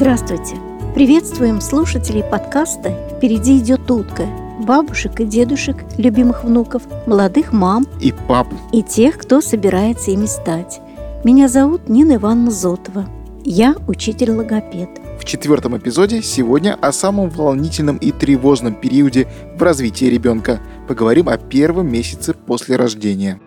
Здравствуйте! Приветствуем слушателей подкаста «Впереди идет утка» бабушек и дедушек, любимых внуков, молодых мам и пап, и тех, кто собирается ими стать. Меня зовут Нина Ивановна Зотова. Я учитель-логопед. В четвертом эпизоде сегодня о самом волнительном и тревожном периоде в развитии ребенка. Поговорим о первом месяце после рождения.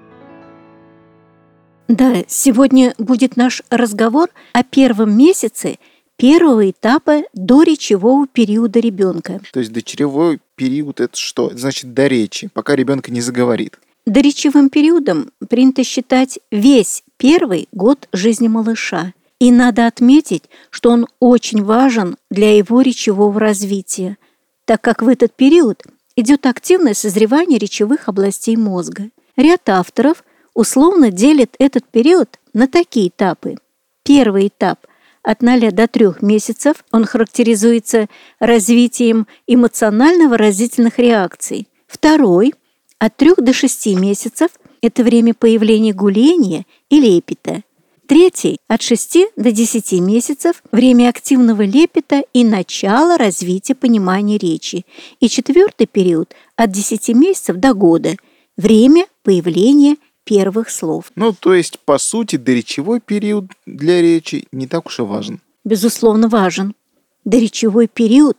Да, сегодня будет наш разговор о первом месяце первого этапа до речевого периода ребенка. То есть дочеревой период это что? Это значит до речи, пока ребенка не заговорит. Доречевым периодом принято считать весь первый год жизни малыша. И надо отметить, что он очень важен для его речевого развития, так как в этот период идет активное созревание речевых областей мозга. Ряд авторов условно делит этот период на такие этапы. Первый этап от 0 до 3 месяцев он характеризуется развитием эмоционально-выразительных реакций. Второй от 3 до 6 месяцев – это время появления гуления и лепета. Третий – от 6 до 10 месяцев – время активного лепета и начало развития понимания речи. И четвертый период – от 10 месяцев до года – время появления первых слов. Ну, то есть, по сути, доречевой период для речи не так уж и важен. Безусловно, важен. Доречевой период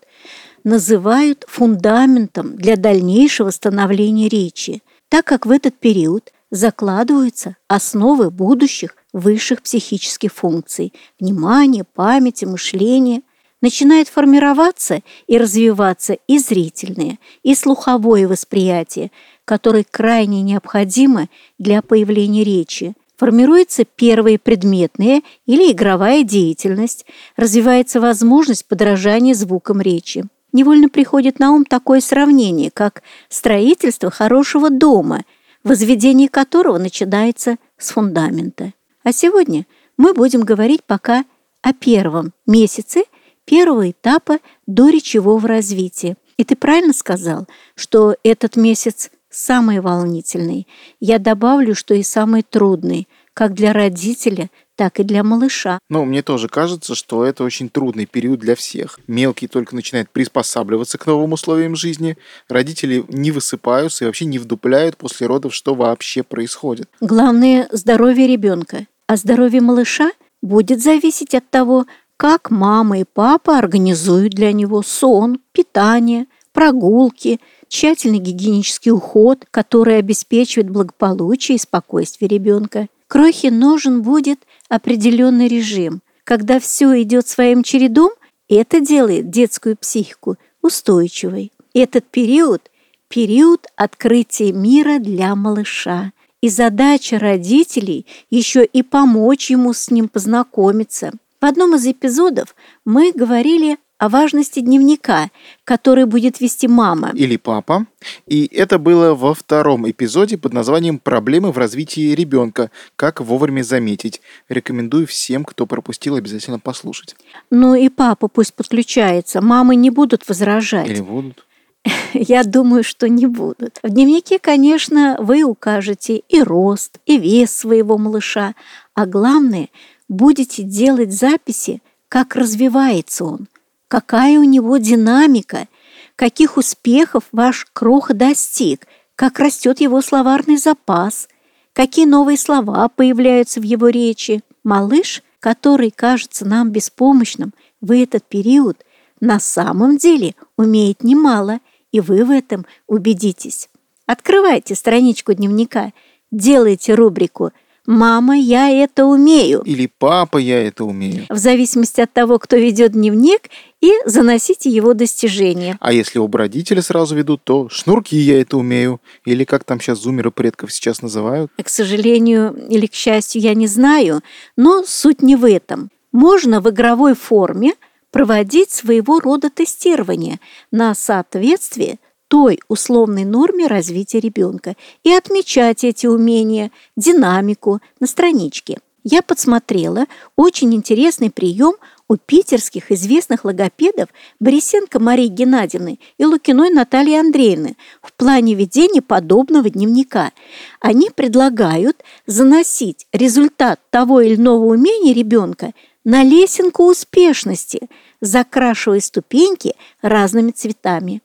называют фундаментом для дальнейшего становления речи, так как в этот период закладываются основы будущих высших психических функций – внимания, памяти, мышления. Начинает формироваться и развиваться и зрительное, и слуховое восприятие, которые крайне необходимы для появления речи. Формируется первая предметная или игровая деятельность, развивается возможность подражания звукам речи. Невольно приходит на ум такое сравнение, как строительство хорошего дома, возведение которого начинается с фундамента. А сегодня мы будем говорить пока о первом месяце первого этапа до речевого развития. И ты правильно сказал, что этот месяц самый волнительный. Я добавлю, что и самый трудный, как для родителя, так и для малыша. Ну, мне тоже кажется, что это очень трудный период для всех. Мелкий только начинает приспосабливаться к новым условиям жизни. Родители не высыпаются и вообще не вдупляют после родов, что вообще происходит. Главное – здоровье ребенка. А здоровье малыша будет зависеть от того, как мама и папа организуют для него сон, питание, прогулки – тщательный гигиенический уход, который обеспечивает благополучие и спокойствие ребенка. Крохе нужен будет определенный режим. Когда все идет своим чередом, это делает детскую психику устойчивой. Этот период – период открытия мира для малыша. И задача родителей еще и помочь ему с ним познакомиться. В одном из эпизодов мы говорили о важности дневника, который будет вести мама. Или папа. И это было во втором эпизоде под названием «Проблемы в развитии ребенка. Как вовремя заметить». Рекомендую всем, кто пропустил, обязательно послушать. Ну и папа пусть подключается. Мамы не будут возражать. Или будут? Я думаю, что не будут. В дневнике, конечно, вы укажете и рост, и вес своего малыша, а главное, будете делать записи, как развивается он, какая у него динамика, каких успехов ваш кроха достиг, как растет его словарный запас, какие новые слова появляются в его речи. Малыш, который кажется нам беспомощным в этот период, на самом деле умеет немало, и вы в этом убедитесь. Открывайте страничку дневника, делайте рубрику «Мама, я это умею». Или «Папа, я это умею». В зависимости от того, кто ведет дневник, и заносите его достижения. А если оба родителя сразу ведут, то «Шнурки, я это умею». Или как там сейчас зумеры предков сейчас называют. К сожалению или к счастью, я не знаю, но суть не в этом. Можно в игровой форме проводить своего рода тестирование на соответствие той условной норме развития ребенка и отмечать эти умения, динамику на страничке. Я подсмотрела очень интересный прием У питерских известных логопедов Борисенко Марии Геннадьевны и Лукиной Натальи Андреевны в плане ведения подобного дневника. Они предлагают заносить результат того или иного умения ребенка на лесенку успешности, закрашивая ступеньки разными цветами.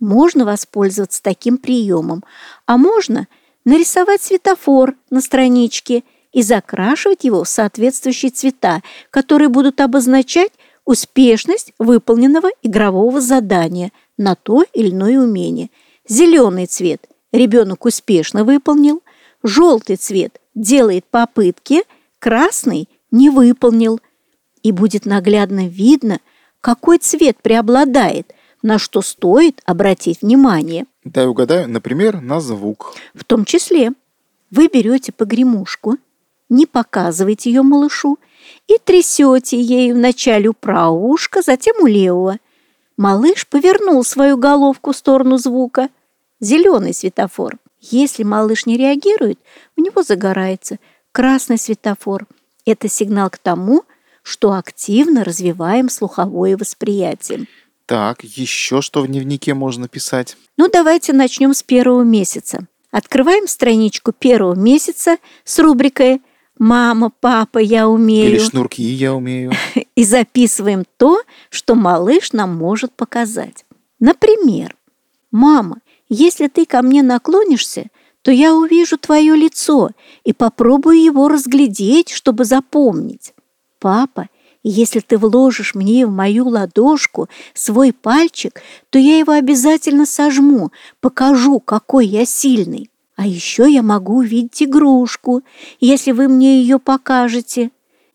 Можно воспользоваться таким приемом, а можно нарисовать светофор на страничке и закрашивать его в соответствующие цвета, которые будут обозначать успешность выполненного игрового задания на то или иное умение. Зеленый цвет ребенок успешно выполнил, желтый цвет делает попытки, красный не выполнил. И будет наглядно видно, какой цвет преобладает, на что стоит обратить внимание. Дай угадаю, например, на звук. В том числе вы берете погремушку, не показываете ее малышу и трясете ею вначале у правого ушка, затем у левого. Малыш повернул свою головку в сторону звука. Зеленый светофор. Если малыш не реагирует, у него загорается красный светофор. Это сигнал к тому, что активно развиваем слуховое восприятие. Так, еще что в дневнике можно писать? Ну, давайте начнем с первого месяца. Открываем страничку первого месяца с рубрикой «Мама, папа, я умею». Или шнурки я умею. И записываем то, что малыш нам может показать. Например, «Мама, если ты ко мне наклонишься, то я увижу твое лицо и попробую его разглядеть, чтобы запомнить. Папа, если ты вложишь мне в мою ладошку свой пальчик, то я его обязательно сожму, покажу, какой я сильный. А еще я могу увидеть игрушку, если вы мне ее покажете.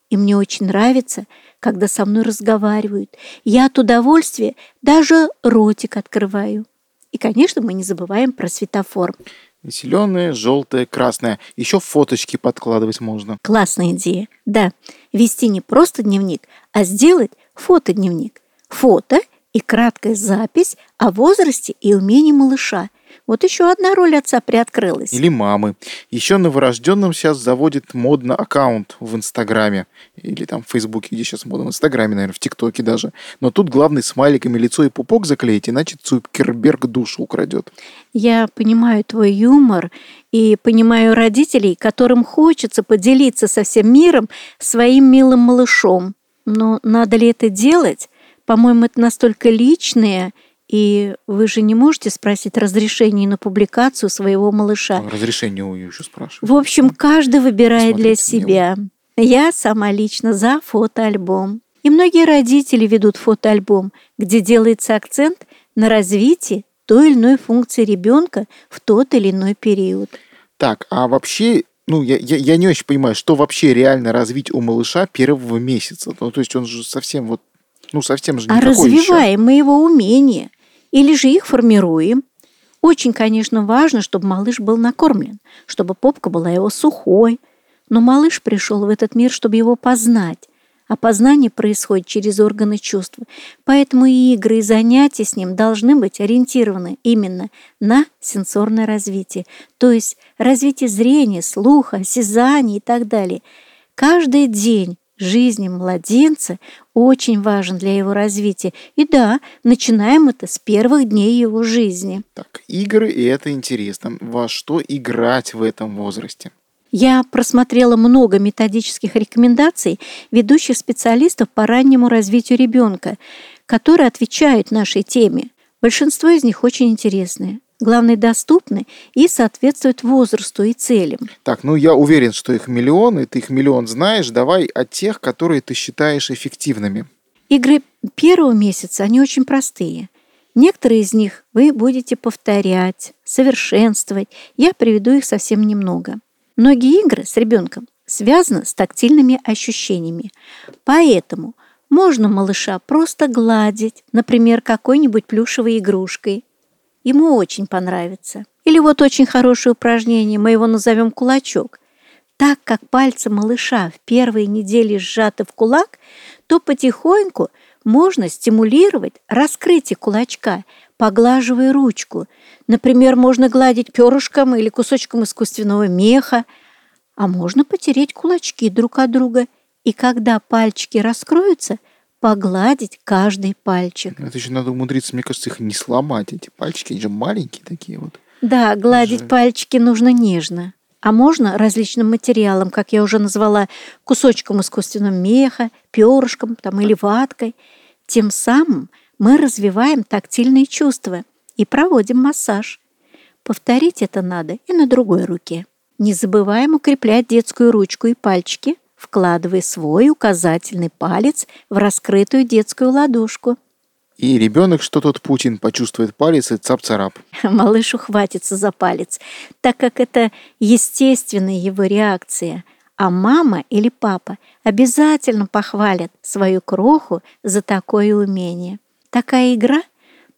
И мне очень нравится, когда со мной разговаривают. Я от удовольствия даже ротик открываю. И, конечно, мы не забываем про светофор. Зеленое, желтое, красное. Еще фоточки подкладывать можно. Классная идея. Да, вести не просто дневник, а сделать фотодневник. Фото и краткая запись о возрасте и умении малыша – вот еще одна роль отца приоткрылась. Или мамы. Еще новорожденным сейчас заводит модно аккаунт в Инстаграме. Или там в Фейсбуке, где сейчас модно, в Инстаграме, наверное, в ТикТоке даже. Но тут главный смайликами лицо и пупок заклеить, иначе Цукерберг душу украдет. Я понимаю твой юмор и понимаю родителей, которым хочется поделиться со всем миром своим милым малышом. Но надо ли это делать? По-моему, это настолько личное и вы же не можете спросить разрешение на публикацию своего малыша. Разрешение у нее еще спрашивают. В общем, каждый выбирает Смотрите для себя. Смело. Я сама лично за фотоальбом. И многие родители ведут фотоальбом, где делается акцент на развитии той или иной функции ребенка в тот или иной период. Так, а вообще ну, я, я, я не очень понимаю, что вообще реально развить у малыша первого месяца. Ну, то есть он же совсем вот, ну, совсем же не А развиваем еще. мы его умения или же их формируем. Очень, конечно, важно, чтобы малыш был накормлен, чтобы попка была его сухой. Но малыш пришел в этот мир, чтобы его познать. А познание происходит через органы чувств. Поэтому и игры, и занятия с ним должны быть ориентированы именно на сенсорное развитие, то есть развитие зрения, слуха, осязания и так далее. Каждый день жизни младенца очень важен для его развития. И да, начинаем это с первых дней его жизни. Так, игры, и это интересно. Во что играть в этом возрасте? Я просмотрела много методических рекомендаций ведущих специалистов по раннему развитию ребенка, которые отвечают нашей теме. Большинство из них очень интересные главное, доступны и соответствуют возрасту и целям. Так, ну я уверен, что их миллионы, ты их миллион знаешь. Давай о тех, которые ты считаешь эффективными. Игры первого месяца, они очень простые. Некоторые из них вы будете повторять, совершенствовать. Я приведу их совсем немного. Многие игры с ребенком связаны с тактильными ощущениями. Поэтому можно малыша просто гладить, например, какой-нибудь плюшевой игрушкой, Ему очень понравится. Или вот очень хорошее упражнение, мы его назовем кулачок. Так как пальцы малыша в первые недели сжаты в кулак, то потихоньку можно стимулировать раскрытие кулачка, поглаживая ручку. Например, можно гладить перышком или кусочком искусственного меха, а можно потереть кулачки друг от друга. И когда пальчики раскроются, погладить каждый пальчик. Это еще надо умудриться, мне кажется, их не сломать. Эти пальчики, они же маленькие такие вот. Да, гладить Жаль. пальчики нужно нежно. А можно различным материалом, как я уже назвала, кусочком искусственного меха, перышком там, или ваткой. Тем самым мы развиваем тактильные чувства и проводим массаж. Повторить это надо и на другой руке. Не забываем укреплять детскую ручку и пальчики, вкладывая свой указательный палец в раскрытую детскую ладошку. И ребенок, что тот Путин, почувствует палец и цап-царап. Малыш ухватится за палец, так как это естественная его реакция. А мама или папа обязательно похвалят свою кроху за такое умение. Такая игра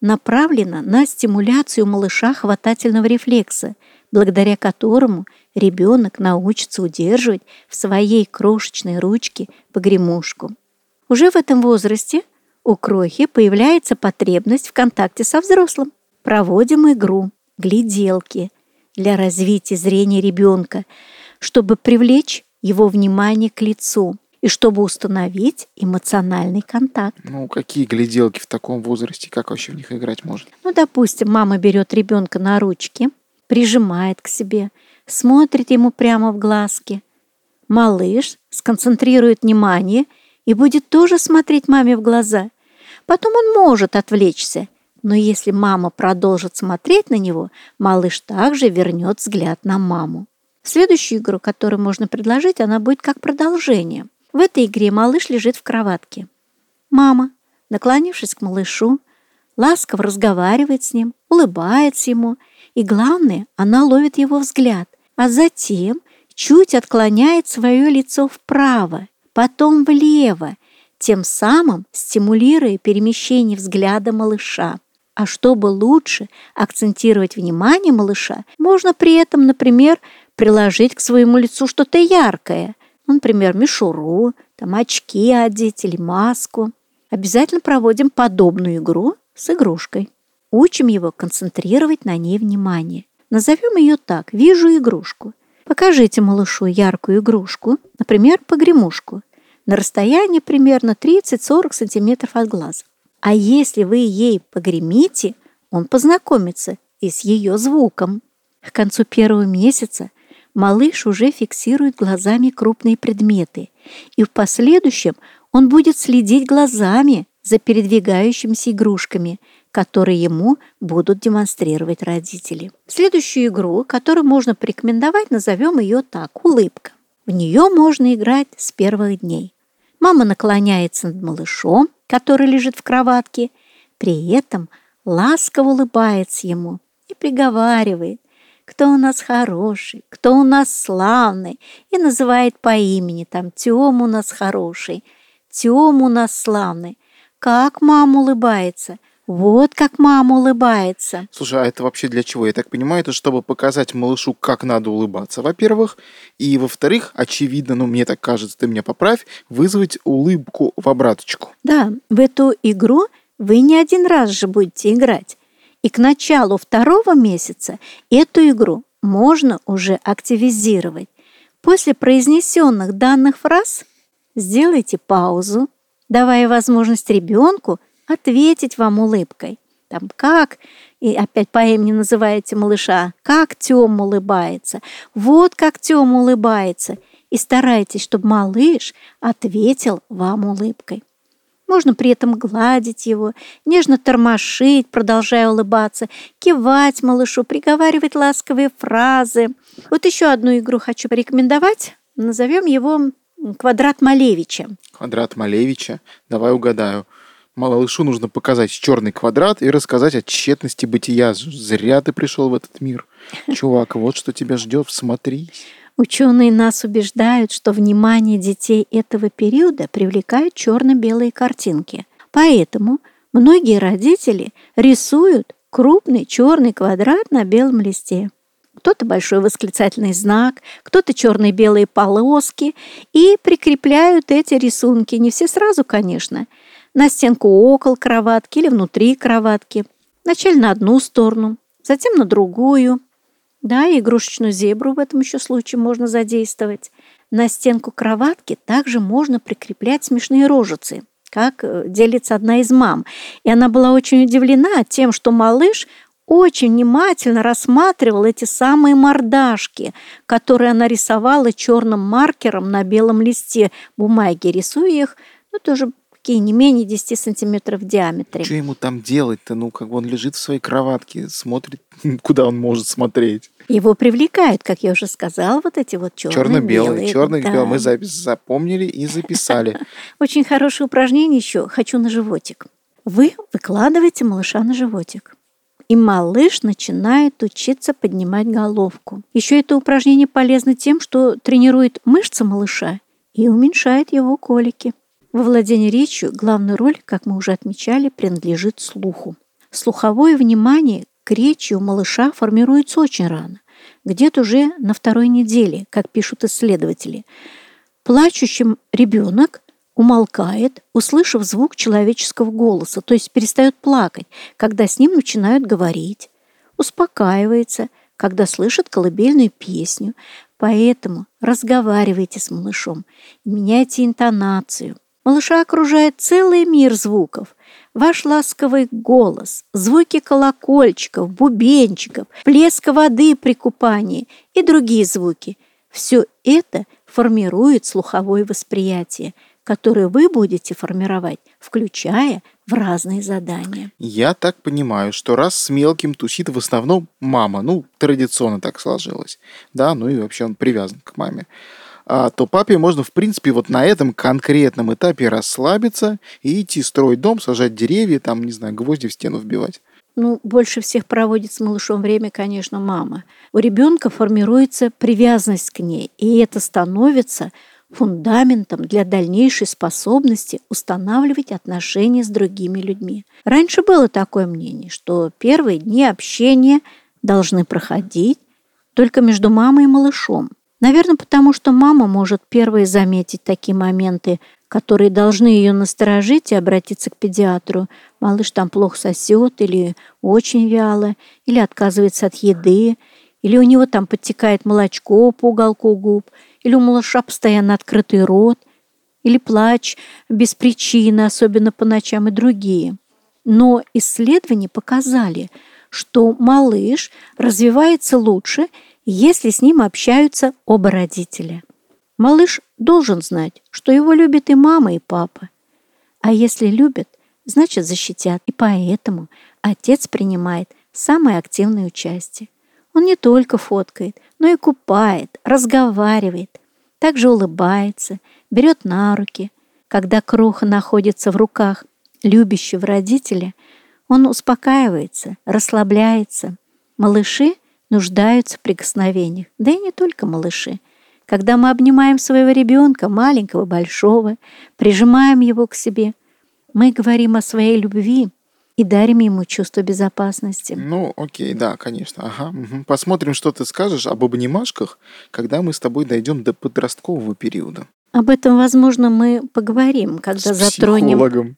направлена на стимуляцию малыша хватательного рефлекса, благодаря которому ребенок научится удерживать в своей крошечной ручке погремушку. Уже в этом возрасте у крохи появляется потребность в контакте со взрослым. Проводим игру «Гляделки» для развития зрения ребенка, чтобы привлечь его внимание к лицу и чтобы установить эмоциональный контакт. Ну, какие гляделки в таком возрасте, как вообще в них играть можно? Ну, допустим, мама берет ребенка на ручки, прижимает к себе, смотрит ему прямо в глазки. Малыш сконцентрирует внимание и будет тоже смотреть маме в глаза. Потом он может отвлечься, но если мама продолжит смотреть на него, малыш также вернет взгляд на маму. Следующую игру, которую можно предложить, она будет как продолжение. В этой игре малыш лежит в кроватке. Мама, наклонившись к малышу, ласково разговаривает с ним, улыбается ему, и главное, она ловит его взгляд, а затем чуть отклоняет свое лицо вправо, потом влево, тем самым стимулируя перемещение взгляда малыша. А чтобы лучше акцентировать внимание малыша, можно при этом, например, приложить к своему лицу что-то яркое, ну, например, мишуру, там, очки одеть или маску. Обязательно проводим подобную игру с игрушкой. Учим его концентрировать на ней внимание. Назовем ее так «Вижу игрушку». Покажите малышу яркую игрушку, например, погремушку, на расстоянии примерно 30-40 см от глаза. А если вы ей погремите, он познакомится и с ее звуком. К концу первого месяца малыш уже фиксирует глазами крупные предметы, и в последующем он будет следить глазами за передвигающимися игрушками, которые ему будут демонстрировать родители. Следующую игру, которую можно порекомендовать, назовем ее так – улыбка. В нее можно играть с первых дней. Мама наклоняется над малышом, который лежит в кроватке, при этом ласково улыбается ему и приговаривает, кто у нас хороший, кто у нас славный, и называет по имени, там, Тём у нас хороший, Тём у нас славный. Как мама улыбается, вот как мама улыбается. Слушай, а это вообще для чего? Я так понимаю, это чтобы показать малышу, как надо улыбаться, во-первых. И, во-вторых, очевидно, ну, мне так кажется, ты меня поправь, вызвать улыбку в обраточку. Да, в эту игру вы не один раз же будете играть. И к началу второго месяца эту игру можно уже активизировать. После произнесенных данных фраз сделайте паузу, давая возможность ребенку ответить вам улыбкой. Там как, и опять по имени называете малыша, как Тём улыбается, вот как Тём улыбается. И старайтесь, чтобы малыш ответил вам улыбкой. Можно при этом гладить его, нежно тормошить, продолжая улыбаться, кивать малышу, приговаривать ласковые фразы. Вот еще одну игру хочу порекомендовать. Назовем его «Квадрат Малевича». Квадрат Малевича. Давай угадаю. Малышу нужно показать черный квадрат и рассказать о тщетности бытия. Зря ты пришел в этот мир. Чувак, вот что тебя ждет, всмотрись. Ученые нас убеждают, что внимание детей этого периода привлекают черно-белые картинки. Поэтому многие родители рисуют крупный черный квадрат на белом листе. Кто-то большой восклицательный знак, кто-то черные белые полоски и прикрепляют эти рисунки. Не все сразу, конечно – на стенку около кроватки или внутри кроватки. Вначале на одну сторону, затем на другую. Да, и игрушечную зебру в этом еще случае можно задействовать. На стенку кроватки также можно прикреплять смешные рожицы, как э, делится одна из мам. И она была очень удивлена тем, что малыш очень внимательно рассматривал эти самые мордашки, которые она рисовала черным маркером на белом листе бумаги, рисуя их, ну, тоже такие не менее 10 сантиметров в диаметре. Что ему там делать-то? Ну, как бы он лежит в своей кроватке, смотрит, куда он может смотреть. Его привлекают, как я уже сказала, вот эти вот черно-белые. Черно-белый. Да. Мы запись запомнили и записали. Очень хорошее упражнение еще. Хочу на животик. Вы выкладываете малыша на животик. И малыш начинает учиться поднимать головку. Еще это упражнение полезно тем, что тренирует мышцы малыша и уменьшает его колики. Во владении речью главная роль, как мы уже отмечали, принадлежит слуху. Слуховое внимание к речи у малыша формируется очень рано, где-то уже на второй неделе, как пишут исследователи. Плачущим ребенок умолкает, услышав звук человеческого голоса, то есть перестает плакать, когда с ним начинают говорить, успокаивается, когда слышит колыбельную песню. Поэтому разговаривайте с малышом, меняйте интонацию, Малыша окружает целый мир звуков. Ваш ласковый голос, звуки колокольчиков, бубенчиков, плеска воды при купании и другие звуки. Все это формирует слуховое восприятие, которое вы будете формировать, включая в разные задания. Я так понимаю, что раз с мелким тусит в основном мама, ну, традиционно так сложилось, да, ну и вообще он привязан к маме, то папе можно, в принципе, вот на этом конкретном этапе расслабиться и идти строить дом, сажать деревья, там, не знаю, гвозди в стену вбивать. Ну, больше всех проводит с малышом время, конечно, мама. У ребенка формируется привязанность к ней, и это становится фундаментом для дальнейшей способности устанавливать отношения с другими людьми. Раньше было такое мнение, что первые дни общения должны проходить только между мамой и малышом. Наверное, потому что мама может первой заметить такие моменты, которые должны ее насторожить и обратиться к педиатру. Малыш там плохо сосет или очень вяло, или отказывается от еды, или у него там подтекает молочко по уголку губ, или у малыша постоянно открытый рот, или плач без причины, особенно по ночам, и другие. Но исследования показали, что малыш развивается лучше, если с ним общаются оба родителя. Малыш должен знать, что его любят и мама, и папа. А если любят, значит защитят. И поэтому отец принимает самое активное участие. Он не только фоткает, но и купает, разговаривает, также улыбается, берет на руки. Когда кроха находится в руках любящего родителя, он успокаивается, расслабляется. Малыши нуждаются в прикосновениях, да и не только малыши. Когда мы обнимаем своего ребенка, маленького, большого, прижимаем его к себе, мы говорим о своей любви и дарим ему чувство безопасности. Ну, окей, да, конечно. Ага. Угу. Посмотрим, что ты скажешь об обнимашках, когда мы с тобой дойдем до подросткового периода. Об этом, возможно, мы поговорим, когда с затронем психологом.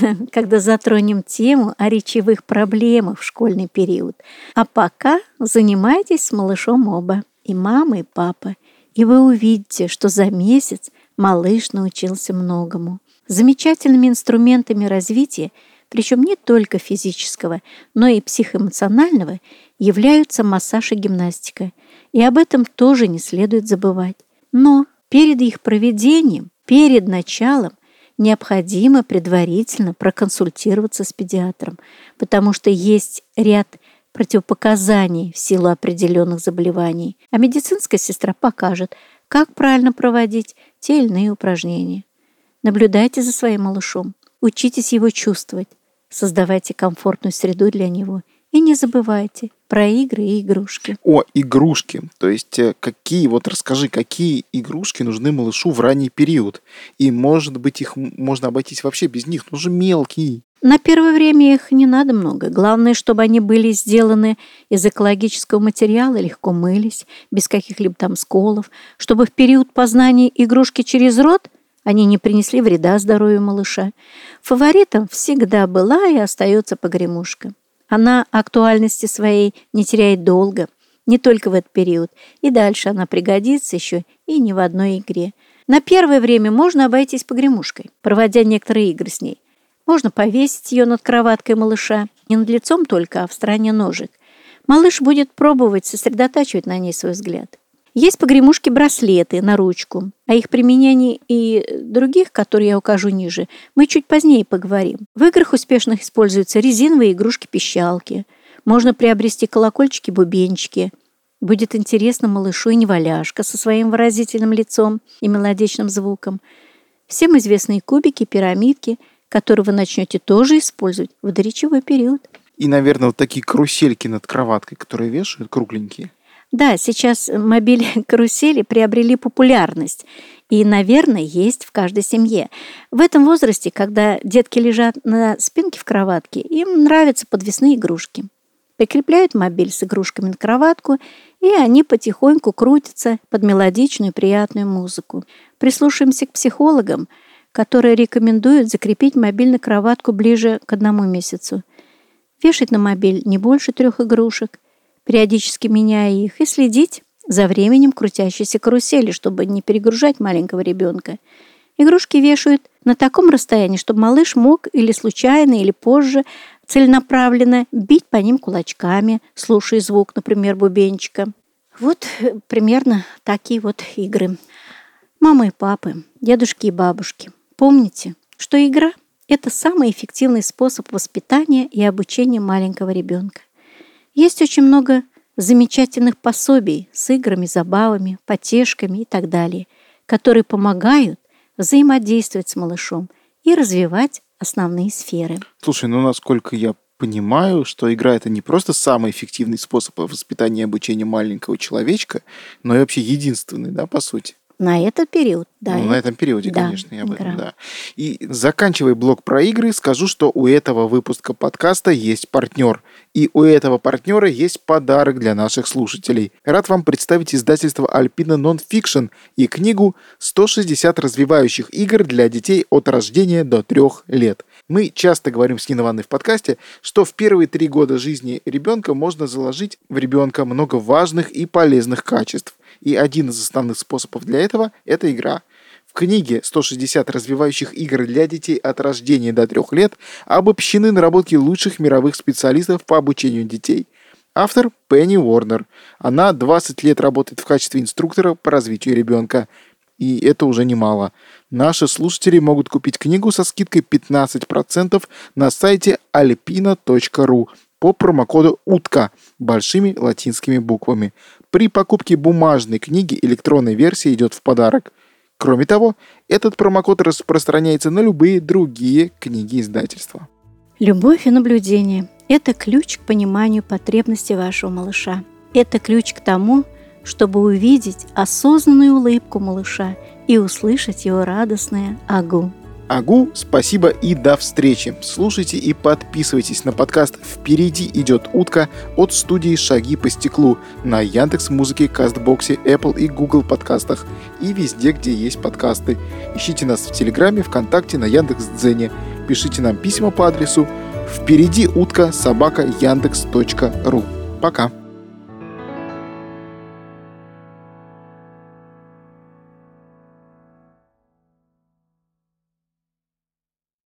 когда затронем тему о речевых проблемах в школьный период. А пока занимайтесь с малышом оба, и мама, и папа, и вы увидите, что за месяц малыш научился многому. Замечательными инструментами развития, причем не только физического, но и психоэмоционального, являются массаж и гимнастика. И об этом тоже не следует забывать. Но перед их проведением, перед началом необходимо предварительно проконсультироваться с педиатром, потому что есть ряд противопоказаний в силу определенных заболеваний, а медицинская сестра покажет, как правильно проводить те или иные упражнения. Наблюдайте за своим малышом, учитесь его чувствовать, создавайте комфортную среду для него и не забывайте про игры и игрушки. О, игрушки. То есть э, какие, вот расскажи, какие игрушки нужны малышу в ранний период? И, может быть, их можно обойтись вообще без них? Ну же мелкий. На первое время их не надо много. Главное, чтобы они были сделаны из экологического материала, легко мылись, без каких-либо там сколов, чтобы в период познания игрушки через рот они не принесли вреда здоровью малыша. Фаворитом всегда была и остается погремушка. Она актуальности своей не теряет долго, не только в этот период, и дальше она пригодится еще и не в одной игре. На первое время можно обойтись погремушкой, проводя некоторые игры с ней. Можно повесить ее над кроваткой малыша, не над лицом только, а в стороне ножек. Малыш будет пробовать сосредотачивать на ней свой взгляд. Есть погремушки-браслеты на ручку. О их применении и других, которые я укажу ниже, мы чуть позднее поговорим. В играх успешных используются резиновые игрушки-пищалки. Можно приобрести колокольчики-бубенчики. Будет интересно малышу и неваляшка со своим выразительным лицом и мелодичным звуком. Всем известные кубики, пирамидки, которые вы начнете тоже использовать в доречевой период. И, наверное, вот такие карусельки над кроваткой, которые вешают, кругленькие. Да, сейчас мобили-карусели приобрели популярность и, наверное, есть в каждой семье. В этом возрасте, когда детки лежат на спинке в кроватке, им нравятся подвесные игрушки. Прикрепляют мобиль с игрушками на кроватку, и они потихоньку крутятся под мелодичную приятную музыку. Прислушаемся к психологам, которые рекомендуют закрепить мобиль на кроватку ближе к одному месяцу. Вешать на мобиль не больше трех игрушек, периодически меняя их, и следить за временем крутящейся карусели, чтобы не перегружать маленького ребенка. Игрушки вешают на таком расстоянии, чтобы малыш мог или случайно, или позже целенаправленно бить по ним кулачками, слушая звук, например, бубенчика. Вот э, примерно такие вот игры. Мамы и папы, дедушки и бабушки, помните, что игра – это самый эффективный способ воспитания и обучения маленького ребенка. Есть очень много замечательных пособий с играми, забавами, потешками и так далее, которые помогают взаимодействовать с малышом и развивать основные сферы. Слушай, ну насколько я понимаю, что игра это не просто самый эффективный способ воспитания и обучения маленького человечка, но и вообще единственный, да, по сути. На этот период, да. Ну, на этом периоде, да, конечно, я об этом, да. И заканчивая блок про игры, скажу, что у этого выпуска подкаста есть партнер. И у этого партнера есть подарок для наших слушателей. Рад вам представить издательство Alpina Nonfiction и книгу «160 развивающих игр для детей от рождения до трех лет». Мы часто говорим с Ниной Ивановной в подкасте, что в первые три года жизни ребенка можно заложить в ребенка много важных и полезных качеств. И один из основных способов для этого – это игра. В книге «160 развивающих игр для детей от рождения до трех лет» обобщены наработки лучших мировых специалистов по обучению детей. Автор Пенни Уорнер. Она 20 лет работает в качестве инструктора по развитию ребенка. И это уже немало. Наши слушатели могут купить книгу со скидкой 15% на сайте alpina.ru по промокоду «УТКА» большими латинскими буквами. При покупке бумажной книги электронная версия идет в подарок. Кроме того, этот промокод распространяется на любые другие книги издательства. Любовь и наблюдение – это ключ к пониманию потребностей вашего малыша. Это ключ к тому, чтобы увидеть осознанную улыбку малыша и услышать его радостное «Агу». Агу, спасибо и до встречи. Слушайте и подписывайтесь на подкаст «Впереди идет утка» от студии «Шаги по стеклу» на Яндекс Музыке, Кастбоксе, Apple и Google подкастах и везде, где есть подкасты. Ищите нас в Телеграме, ВКонтакте, на Яндекс Дзене. Пишите нам письма по адресу «Впереди утка собака Яндекс.ру». Пока!